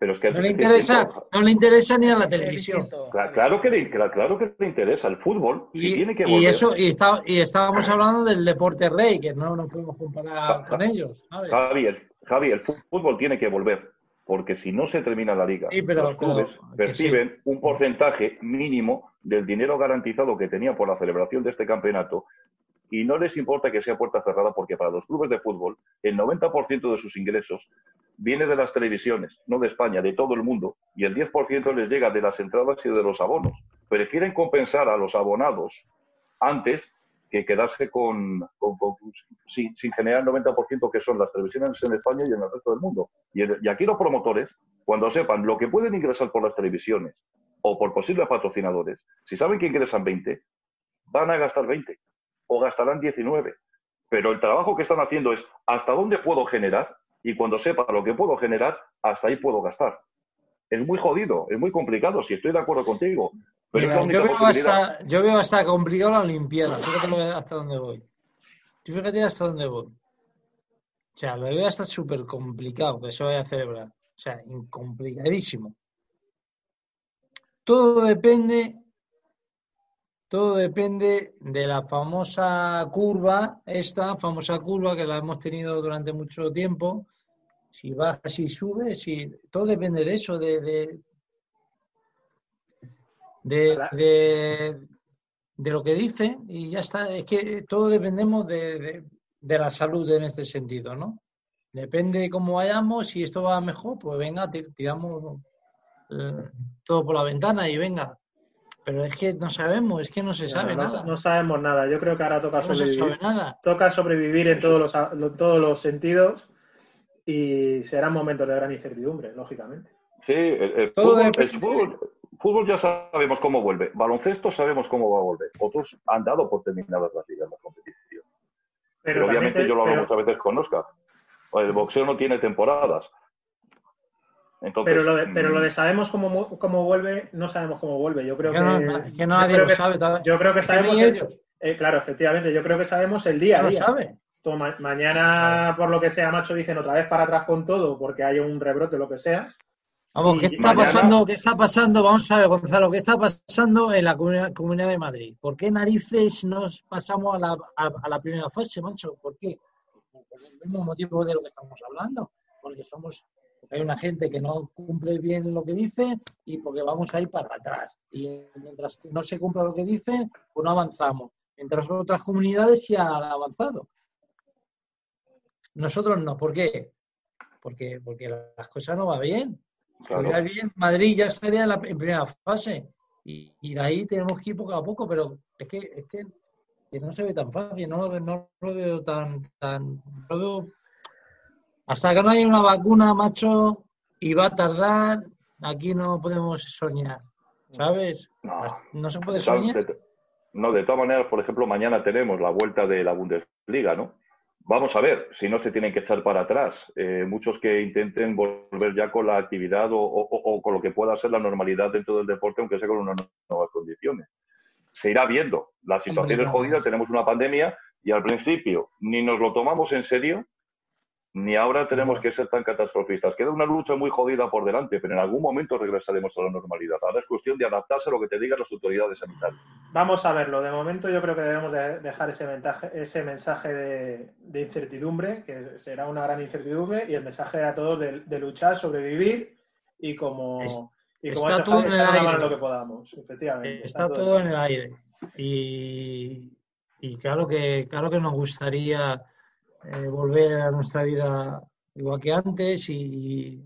Pero es que no le interesa, no le interesa ni a la televisión. Claro, que le, claro que le interesa el fútbol. Y, tiene que y eso y, está, y estábamos hablando del deporte rey, que no nos podemos comparar con ellos. Javier, Javier, el fútbol tiene que volver, porque si no se termina la liga, los clubes perciben un porcentaje mínimo del dinero garantizado que tenían por la celebración de este campeonato y no les importa que sea puerta cerrada porque para los clubes de fútbol el 90% de sus ingresos viene de las televisiones, no de España, de todo el mundo, y el 10% les llega de las entradas y de los abonos. Prefieren compensar a los abonados antes que quedarse con, sin, generar el 90% que son las televisiones en España y en el resto del mundo. Y, y aquí los promotores, cuando sepan lo que pueden ingresar por las televisiones o por posibles patrocinadores, si saben que ingresan 20, van a gastar 20 o gastarán 19. Pero el trabajo que están haciendo es hasta dónde puedo generar y cuando sepa lo que puedo generar, hasta ahí puedo gastar. Es muy jodido, es muy complicado, si estoy de acuerdo contigo. Pero yo, veo hasta, yo, veo hasta, complicado la Olimpiada, fíjate hasta dónde voy. Fíjate hasta dónde voy. O sea, lo veo hasta súper complicado que se vaya a celebrar. O sea, complicadísimo. Todo depende todo depende de la famosa curva, esta famosa curva que la hemos tenido durante mucho tiempo. Si baja, si sube, si todo depende de eso, de, de, de, lo que dice y ya está. Es que todo dependemos de, la salud en este sentido, ¿no? Depende de cómo vayamos, si esto va mejor, pues venga, tiramos eh, todo por la ventana y venga, pero es que no sabemos, es que no se sabe nada. No sabemos nada. Yo creo que ahora toca sobrevivir. Toca sobrevivir en todos los, todos los sentidos y serán momentos de gran incertidumbre, lógicamente. Sí, el, fútbol, ya sabemos cómo vuelve. Baloncesto sabemos cómo va a volver. Otros han dado por terminadas las ligas, la competición. Pero, obviamente yo lo hablo muchas veces con Oscar. El boxeo no tiene temporadas pero, lo de, pero lo mm. de sabemos cómo, cómo vuelve, no sabemos cómo vuelve. Yo creo que, que nadie lo sabe. Yo creo que sabemos. Eh, claro, efectivamente, yo creo que sabemos el día. No lo sabe. mañana, por lo que sea, macho, dicen otra vez para atrás con todo porque hay un rebrote, lo que sea. Vamos, ¿qué está pasando? ¿Qué está pasando? Vamos a ver, Gonzalo, ¿qué está pasando en la comunidad, de Madrid? ¿Por qué narices nos pasamos a la, a, la primera fase, macho? ¿Por qué? Por el mismo motivo de lo que estamos hablando, porque somos hay una gente que no cumple bien lo que dice y porque vamos a ir para atrás. Y mientras no se cumpla lo que dice, pues no avanzamos. Mientras otras comunidades sí han avanzado. Nosotros no. ¿Por qué? Porque, porque las cosas no van bien. bien, Madrid ya estaría en la primera fase. Y, de ahí tenemos que ir poco a poco, pero es que, es que, no se ve tan fácil, no, no lo veo tan, tan, no lo veo hasta que no haya una vacuna, macho, y va a tardar, aquí no podemos soñar, ¿sabes? No, se puede soñar. no, de todas maneras, por ejemplo, mañana tenemos la vuelta de la Bundesliga, ¿no? Vamos a ver si no se tienen que echar para atrás. Eh, muchos que intenten volver ya con la actividad o, con lo que pueda ser la normalidad dentro del deporte, aunque sea con unas nuevas condiciones. Se irá viendo. La situación es jodida, tenemos una pandemia y al principio ni nos lo tomamos en serio ni ahora tenemos que ser tan catastrofistas. Queda una lucha muy jodida por delante, pero en algún momento regresaremos a la normalidad. Ahora es cuestión de adaptarse a lo que te digan las autoridades sanitarias. Vamos a verlo. De momento yo creo que debemos de dejar ese, mensaje, ese mensaje de, de incertidumbre, que será una gran incertidumbre, y el mensaje a todos de, de luchar, sobrevivir y como... Es- y como está todo en el aire. lo que podamos, efectivamente. Está todo en el aire. Y, y claro que claro que nos gustaría eh, volver a nuestra vida igual que antes y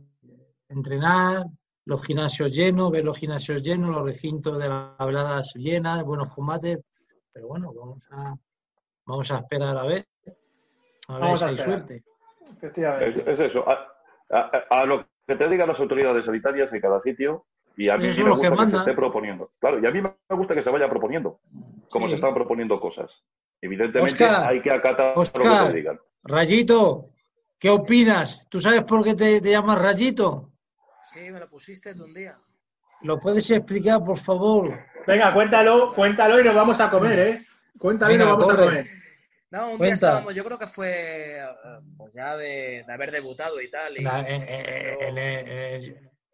entrenar, los gimnasios llenos, ver los gimnasios llenos, los recintos de las veladas llenas, buenos combates. Pero bueno, vamos a vamos a esperar a ver. A ver Vamos si a hay suerte. Efectivamente. Es, es eso. A, a- a lo que te digan las autoridades sanitarias en cada sitio, y a mí sí me que gusta que, se esté proponiendo. Claro, y a mí me gusta que se vaya proponiendo, como Sí. se están proponiendo cosas. Evidentemente Óscar, hay que acatar lo Óscar. que te digan. Rayito, ¿qué opinas? ¿Tú sabes por qué te, te llamas Rayito? Sí, me lo pusiste tú un día. ¿Lo puedes explicar, por favor? Venga, cuéntalo, cuéntalo y nos vamos a comer, ¿eh? Cuéntalo y nos vamos a comer. No, un día estábamos, yo creo que fue eh, pues ya de, de haber debutado y tal. Y, En, la- en-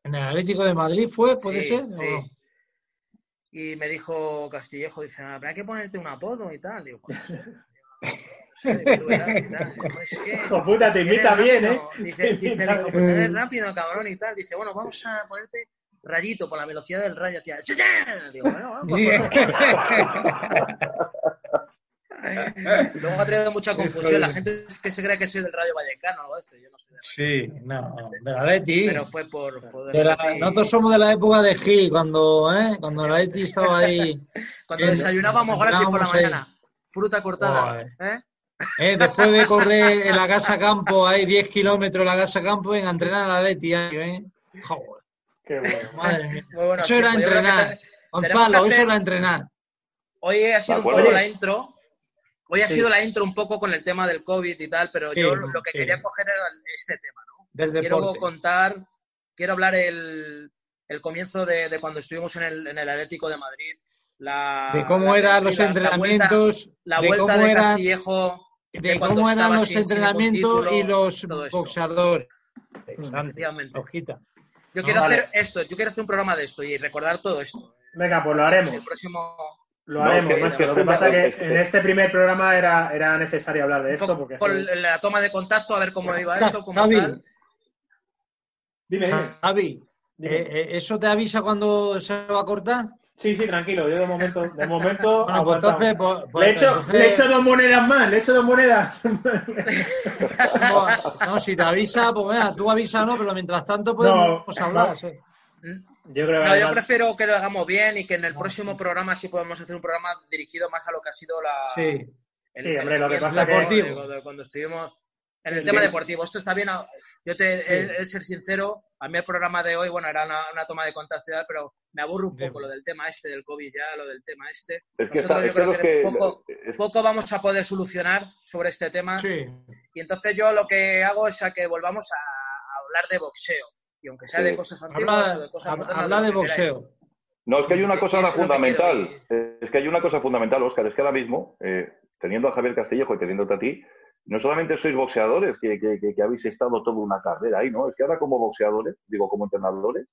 el Atlético de Madrid fue, ¿puede Sí, ser? ¿O sí. Y me dijo Castillejo, dice, habrá que ponerte un apodo y tal. Digo, pues, no sé, que tú verás y tal. Digo, "Es que Hijo puta, te imita bien, ¿eh? rápido". Dice, Te dice el hijo, pues eres rápido, cabrón y tal. Dice, bueno, vamos a ponerte rayito por la velocidad del rayo. Hacía, "Chachán". Digo, bueno, vamos. Luego ha traído mucha confusión. La gente es que se cree que soy del Rayo Vallecano o algo de esto. Yo no sé. Sí, no, del Atleti. Pero fue por... fue De la- nosotros somos de la época de Gil, cuando, ¿eh? cuando el Atleti estaba ahí. Cuando desayunábamos gratis por la ahí. mañana. Fruta cortada. ¿eh? ¿eh? Después de correr en la casa campo, ahí 10 kilómetros en la casa campo, venga, a entrenar al Atleti. ahí, ¿eh? Joder, Qué bueno. madre mía. Muy buenos Eso era que entrenar. te- Gonzalo, eso era entrenar. Hoy ha sido De un poco la intro. Hoy ha Sí. sido la intro un poco con el tema del COVID y tal, pero Sí, yo lo que sí. quería coger era este tema, ¿no? Del Quiero deporte. contar, quiero hablar el, el comienzo de, de cuando estuvimos en el, en el Atlético de Madrid. La, De cómo eran los la- la vuelta- entrenamientos, La de vuelta de Castillejo. de cuando cómo eran los sin- sin ningún entrenamientos título, y los boxeadores. Efectivamente. Hojita. Yo quiero Vale. hacer esto, yo quiero hacer un programa de esto y recordar todo esto. Venga, pues lo El haremos. próximo, Lo No, haremos, es que- macho. es que Lo que pasa que este- en este primer programa era, era necesario hablar de esto porque... por la toma de contacto, a ver cómo iba esto, cómo Javi, tal. Dime, dime. Javi, dime. eh, eh, ¿eso te avisa cuando se va a cortar? Sí, sí, tranquilo. Yo de momento, de momento Bueno, pues entonces, pues- pues le, he hecho, entonces- le he hecho dos monedas más, le he hecho dos monedas. No, no, si te avisa, pues venga, tú avísanos, pero mientras tanto podemos No, hablar. no. sí. Yo creo que No, yo además- prefiero que lo hagamos bien y que en el Ah, próximo programa sí podemos hacer un programa dirigido más a lo que ha sido la. Sí. el- Sí, el hombre, lo que pasa que- de- Deportivo. de- de cuando estuvimos en el Sí. tema deportivo. Esto está bien. a- Yo te he, he de ser sincero, a mí el programa de hoy, bueno, era una, una toma de contacto pero me aburre un poco lo del tema este del COVID ya, lo del tema este. Es que, Nosotros está, yo que creo que que. poco, es- poco vamos a poder solucionar sobre este tema. Sí. Y entonces yo lo que hago es a que volvamos a, a hablar de boxeo. Y aunque sea Sí. de cosas antiguas o Habla, de cosas modernas, habla de boxeo. No, es que hay una cosa ahora que fundamental. Es que hay una cosa fundamental, Óscar, es que ahora mismo, eh, teniendo a Javier Castillejo y teniéndote a ti, no solamente sois boxeadores, que, que- que- que habéis estado toda una carrera ahí, ¿no? Es que ahora como boxeadores, digo como entrenadores,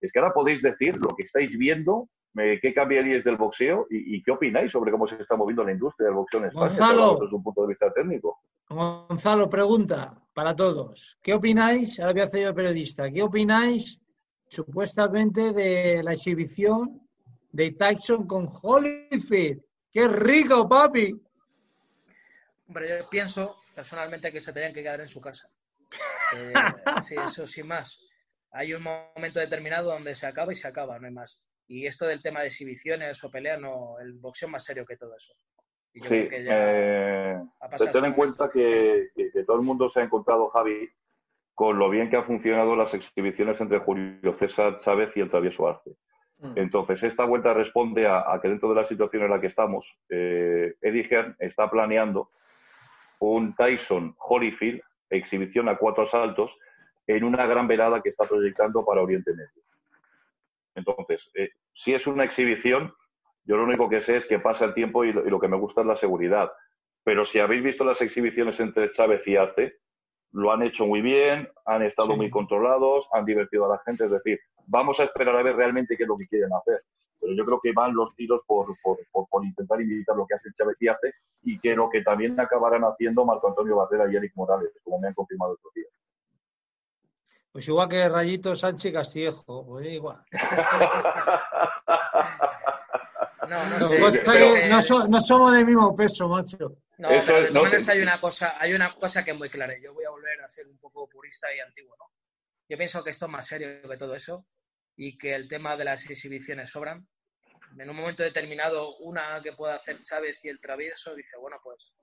es que ahora podéis decir lo que estáis viendo, eh, qué cambiaríais del boxeo y, y qué opináis sobre cómo se está moviendo la industria del boxeo en España, Gonzalo. desde un punto de vista técnico. Gonzalo, pregunta para todos. ¿Qué opináis? Ahora voy a hacer yo periodista. ¿Qué opináis supuestamente de la exhibición de Tyson con Holyfield? ¡Qué rico, papi! Hombre, yo pienso personalmente que se tenían que quedar en su casa. Eh, sí, eso sin más. Hay un momento determinado donde se acaba y se acaba, no hay más. Y esto del tema de exhibiciones o peleas, no, el boxeo es más serio que todo eso. Y yo Sí, creo que ya eh, ha pasado ten en cuenta que, que- que todo el mundo se ha encontrado, Javi, con lo bien que han funcionado las exhibiciones entre Julio César Chávez y el Travieso Arce. Mm. Entonces, esta vuelta responde a, a que dentro de la situación en la que estamos, eh, Eddie Hearn está planeando un Tyson Holyfield, exhibición a cuatro asaltos, en una gran velada que está proyectando para Oriente Medio. Entonces, eh, si es una exhibición, yo lo único que sé es que pasa el tiempo y lo, y lo que me gusta es la seguridad. Pero si habéis visto las exhibiciones entre Chávez y Arce, lo han hecho muy bien, han estado muy controlados, han divertido a la gente. Es decir, vamos a esperar a ver realmente qué es lo que quieren hacer. Pero yo creo que van los tiros por, por, por, intentar imitar lo que hace Chávez y hace y que lo que también acabarán haciendo Marco Antonio Barrera y Eric Morales, como me han confirmado estos días. Pues igual que Rayito Sánchez Castillejo, pues igual. no, no, sé, no, somos del mismo peso, macho. No, pero de todas maneras hay una cosa, hay una cosa que es muy clara. Yo voy a volver a ser un poco purista y antiguo, ¿no? Yo pienso que esto es más serio que todo eso y que el tema de las exhibiciones sobran. En un momento determinado, una que pueda hacer Chávez y el travieso dice, bueno, pues.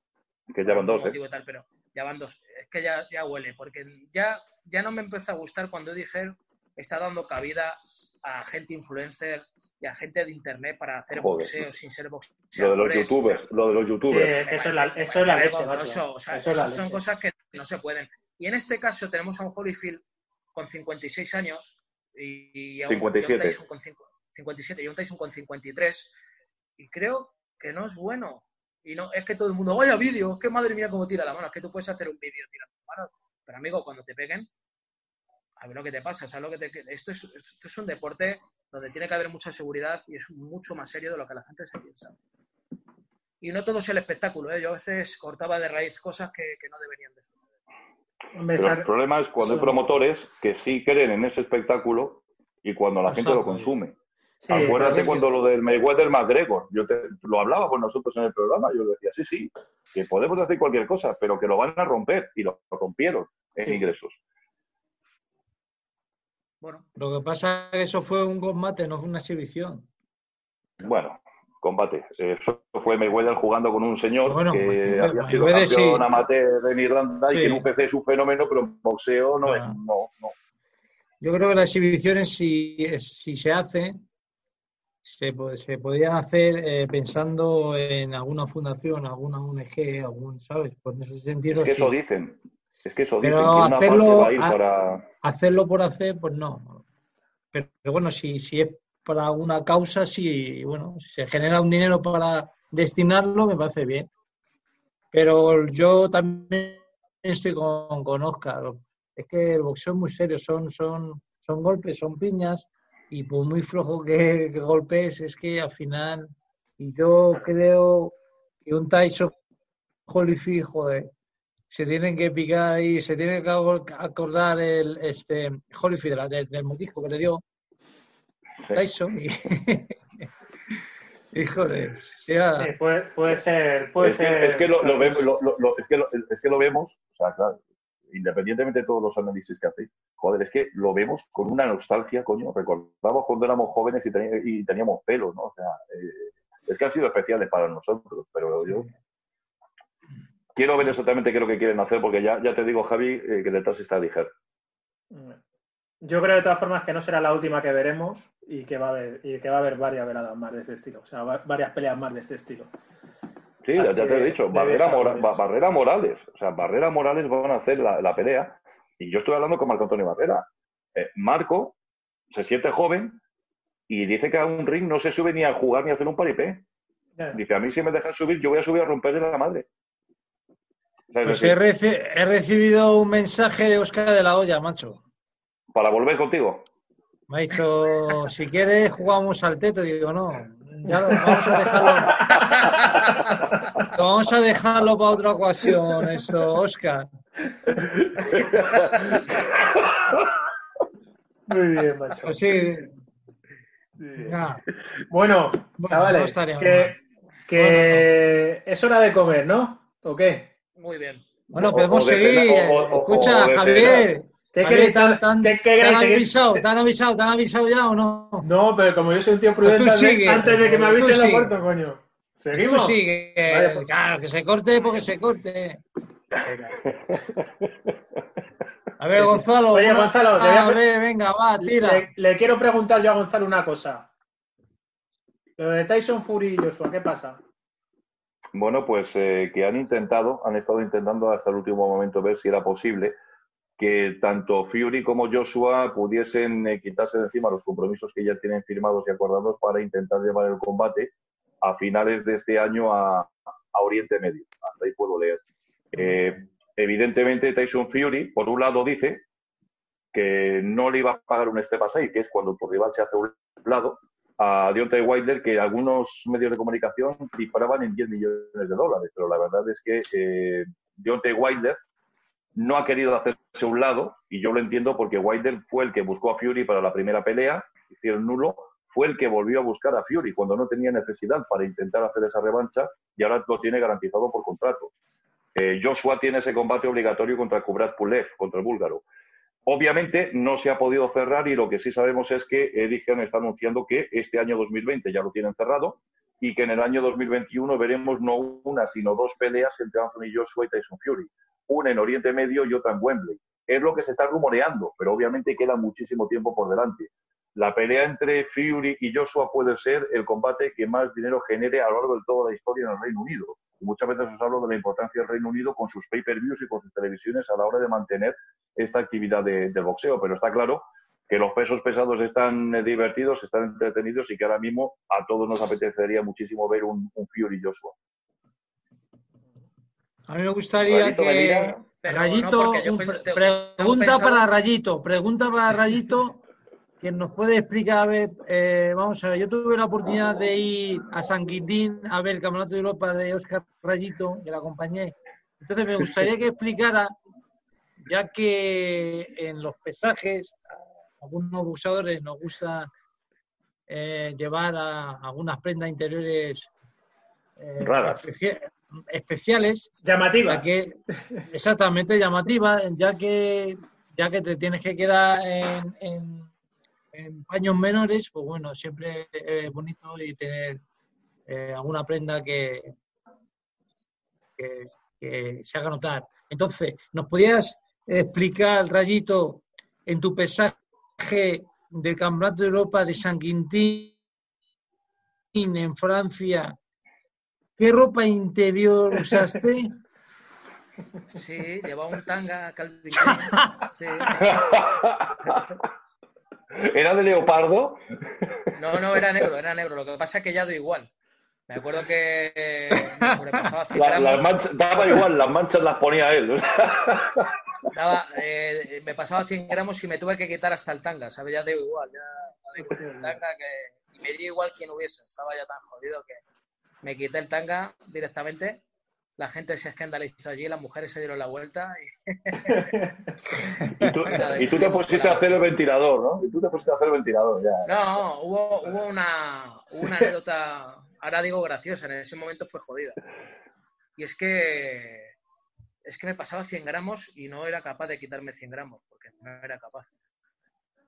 Que ya van dos, ¿eh? Tal, pero ya van dos. Es que ya, ya huele, porque ya, ya no me empezó a gustar cuando dije está dando cabida a gente influencer y a gente de internet para hacer boxeo sin ser boxeo. Lo de los youtubers, lo de los youtubers. eso es la, eso es la leche, eso, son cosas que no se pueden. Y en este caso tenemos a un Holyfield con 56 años y, a un, 57. Tyson con 57 y un Tyson con 53 y creo que no es bueno. Y no, es que todo el mundo, vaya vídeo, es que madre mía cómo tira la mano, es que tú puedes hacer un vídeo tirando la mano, pero amigo, cuando te peguen, a ver lo que te pasa, ¿sabes lo que te... Esto es, esto es un deporte donde tiene que haber mucha seguridad y es mucho más serio de lo que la gente se piensa. Y no todo es el espectáculo, ¿eh? yo a veces cortaba de raíz cosas que, que no deberían de suceder. Pero el problema es cuando hay promotores que sí creen en ese espectáculo y cuando la gente lo consume. Acuérdate cuando lo del Mayweather McGregor, yo te, lo hablaba con nosotros en el programa, yo decía, sí, sí, que podemos hacer cualquier cosa, pero que lo van a romper y lo, rompieron en ingresos. Bueno, lo que pasa es que eso fue un combate, no fue una exhibición. Bueno, combate. Eso fue Mayweather jugando con un señor que había sido campeón amateur en Irlanda y que en UPC es un fenómeno, pero en boxeo no es. Ah. No, no. Yo creo que las exhibiciones, si, si se hacen, se, se podrían hacer eh, pensando en alguna fundación, alguna ONG, algún, ¿sabes? Por ese sentido. Es que eso dicen. Es que eso pero dicen. hacerlo, para... hacerlo por hacer, pues no. Pero, pero bueno, si, si es para alguna causa, si bueno, se genera un dinero para destinarlo, me parece bien. Pero yo también estoy con, con Oscar. Es que el boxeo es muy serio, son, son, son golpes, son piñas, y por muy flojo que, golpes, es que al final, y yo creo que un Tyson Holyfield, joder, se tienen que picar y se tiene que acordar el este Holyfield del, del motijo que le dio Tyson y, Híjole, puede, puede, ser, puede es ser. Que, es que lo, vemos, es, que es que lo vemos, o sea, claro, independientemente de todos los análisis que hacéis, joder, es que lo vemos con una nostalgia, coño. Recordamos cuando éramos jóvenes y, teníamos pelo, ¿no? O sea, eh, es que han sido especiales para nosotros, pero yo quiero ver exactamente qué es lo que quieren hacer, porque ya, ya te digo, Javi, eh, que detrás está Diger. Yo creo de todas formas que no será la última que veremos y que va a haber, y que va a haber varias veladas más de este estilo, o sea, varias peleas más de este estilo. Sí, ya, te he dicho, Barrera, Barrera, Morales, o sea, Barrera Morales van a hacer la, pelea y yo estoy hablando con Marco Antonio Barrera. Eh, Marco se siente joven y dice que a un ring no se sube ni a jugar ni a hacer un paripé. Dice, a mí si me dejan subir, yo voy a subir a romperle la madre. Pues he, he, recibido un mensaje de Oscar de la Olla, macho para volver contigo. Me ha dicho, si quieres jugamos al teto. digo, no, ya lo, vamos a dejarlo. vamos a dejarlo para otra ocasión, eso, Oscar. Muy bien, macho. Pues sí. Bueno, chavales, que, que es hora de comer, ¿no? ¿O qué? Muy bien. Bueno, podemos seguir. Escucha, Javier. ¿Qué queréis? ¿Qué, ¿Te han avisado? ¿Te han avisado? ¿Te han avisado ya o no? No, pero como yo soy un tío prudente, antes de que me avisen lo corto, coño. ¿Seguimos? Tú sigue. Pues. Claro, que se corte porque se corte. A ver, Gonzalo. Oye, Gonzalo, te voy a... ver, venga, va, tira. Le, le, quiero preguntar yo a Gonzalo una cosa. Lo de Tyson Fury y Joshua, ¿qué pasa? Bueno, pues eh, que han intentado, han estado intentando hasta el último momento ver si era posible que tanto Fury como Joshua pudiesen eh, quitarse de encima los compromisos que ya tienen firmados y acordados para intentar llevar el combate a finales de este año a, Oriente Medio. Ahí puedo leer. Eh, evidentemente Tyson Fury, por un lado, dice que no le iba a pagar un step aside, que es cuando tu rival se hace un lado, a Deontay Wilder, que algunos medios de comunicación disparaban en 10 millones de dólares, pero la verdad es que eh, Deontay Wilder no ha querido hacerse un lado, y yo lo entiendo porque Wilder fue el que buscó a Fury para la primera pelea, hicieron nulo, fue el que volvió a buscar a Fury cuando no tenía necesidad para intentar hacer esa revancha y ahora lo tiene garantizado por contrato. Eh, Joshua tiene ese combate obligatorio contra Kubrat Pulev, contra el búlgaro. Obviamente no se ha podido cerrar y lo que sí sabemos es que Eddie Hearn está anunciando que este año 2020 ya lo tienen cerrado y que en el año 2021 veremos no una, sino dos peleas entre Anthony Joshua y Tyson Fury. Una en Oriente Medio y otra en Wembley. Es lo que se está rumoreando, pero obviamente queda muchísimo tiempo por delante. La pelea entre Fury y Joshua puede ser el combate que más dinero genere a lo largo de toda la historia en el Reino Unido. Y muchas veces os hablo de la importancia del Reino Unido con sus pay-per-views y con sus televisiones a la hora de mantener esta actividad de, del boxeo. Pero está claro que los pesos pesados están eh, divertidos, están entretenidos y que ahora mismo a todos nos apetecería muchísimo ver un, un Fury Joshua. A mí me gustaría Rayito, que Rayito, no, un- pregunta pensado- para Rayito, pregunta para Rayito que nos puede explicar, a ver, eh, vamos a ver, yo tuve la oportunidad de ir a San Quintín a ver el Campeonato de Europa de Oscar Rayito, que la acompañé. Entonces me gustaría que explicara, ya que en los pesajes, a algunos buceadores nos gusta eh, llevar a algunas prendas interiores eh, Raras. especia- especiales, Llamativas. ya que exactamente llamativa, ya que ya que te tienes que quedar en, en- en paños menores, pues bueno, siempre es bonito y tener eh, alguna prenda que, que, que se haga notar. Entonces, ¿nos podías explicar, Rayito, en tu pesaje del Campeonato de Europa de San Quintín en Francia, qué ropa interior usaste? Sí, llevaba un tanga Calvin. Sí. ¿Era de leopardo? No, no, era negro, era negro. Lo que pasa es que ya doy igual. Me acuerdo que me sobrepasaba 100 La- las gramos. manchas- daba igual, las manchas las ponía él. Daba, eh, me pasaba 100 gramos y me tuve que quitar hasta el tanga, ¿sabes? Ya digo igual, ya ya el tanga que... Y me diría igual quien hubiese, estaba ya tan jodido que me quité el tanga directamente, la gente se escandalizó allí, las mujeres se dieron la vuelta y... Y tú, y tú te pusiste a hacer el ventilador, ¿no? Y tú te pusiste a hacer el ventilador, ya. No, hubo, hubo una, hubo una anécdota, ahora digo graciosa, en ese momento fue jodida. Y es que es que me pasaba 100 gramos y no era capaz de quitarme 100 gramos, porque no era capaz.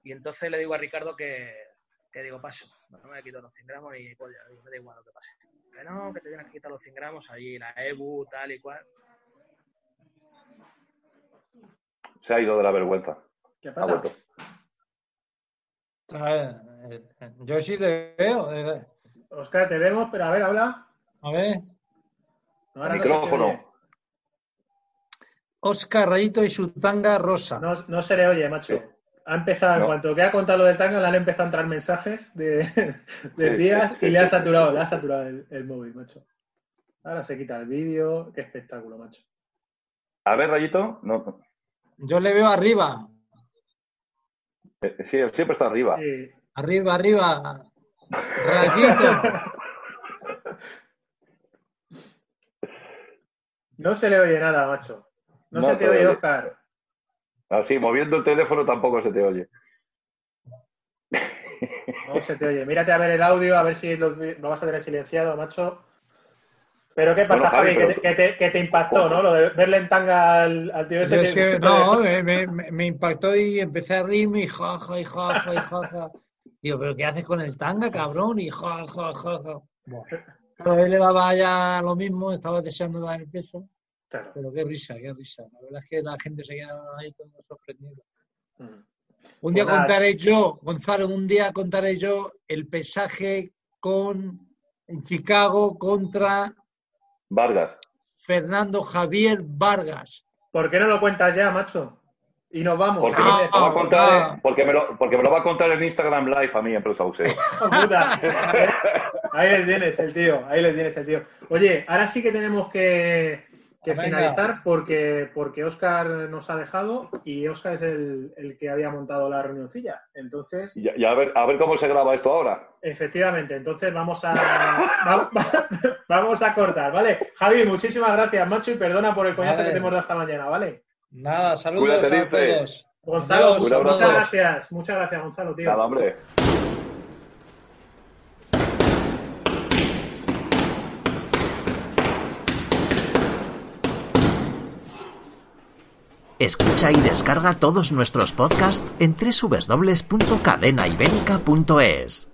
Y entonces le digo a Ricardo que, que digo, paso, no me voy a quitar los 100 gramos y pues ya, me da igual lo que pase. Que no, que te tienes que quitar los 100 gramos allí, la EBU, tal y cual. Se ha ido de la vergüenza. ¿Qué Ha pasa? vuelto. A ver, eh, yo sí te veo. eh, Oscar, te vemos, pero a ver, habla. A ver, No, ahora no Micrófono. oye. Oscar Rayito y su tanga rosa. No, no se le oye, macho. Sí. Ha empezado, en No. cuanto que ha contado lo del tanga, le han empezado a entrar mensajes de, de Sí. días y le ha saturado, le ha saturado el, el móvil, macho. Ahora se quita el vídeo. Qué espectáculo, macho. A ver, Rayito. No, Yo le veo arriba, eh, sí, siempre está arriba. Sí. arriba, arriba. Rayito. No se le oye nada, macho. No, No se te oye, oye. Oscar. Así, moviendo el teléfono tampoco se te oye. No se te oye. Mírate a ver el audio, a ver si lo, lo vas a tener silenciado, macho. Pero ¿qué pasa, Bueno, Javi, Javi? pero que, te, que te- que te impactó, ¿no? Lo de verle en tanga al, al tío este. Es que, no, me, me- me- me impactó y empecé a reírme y jaja y jaja y jaja. Digo, ¿pero qué haces con el tanga, cabrón? Y jaja, jaja. Buah. Pero él le daba ya lo mismo, estaba deseando dar el peso. Claro. Pero qué risa, qué risa. La verdad es que la gente se queda ahí todo sorprendido. Mm. Un día Pues contaré yo, Gonzalo, un día contaré yo el pesaje con en Chicago contra Vargas. Fernando Javier Vargas. ¿Por qué no lo cuentas ya, macho? Y nos vamos. Porque, Ah, me, lo va a contar, ah. eh, porque, me lo, porque me lo va a contar en Instagram Live a mí, en Prosa Boxeo. ¡Oh! Ahí le tienes el tío, ahí le tienes el tío. Oye, ahora sí que tenemos que, que Venga. finalizar porque, porque Oscar nos ha dejado y Oscar es el, el que había montado la reunioncilla. Entonces, Y, y a, ver, a ver cómo se graba esto ahora. efectivamente, entonces vamos a va- va- vamos a cortar, ¿vale? Javi, muchísimas gracias, macho, y perdona por el coñazo Vale. que te hemos dado esta mañana, ¿vale? Nada, saludos Cuídate, a todos. Gonzalo, muchas gracias, muchas gracias, Gonzalo, tío. Nada, hombre. Escucha y descarga todos nuestros podcasts en www.cadenaibérica.es.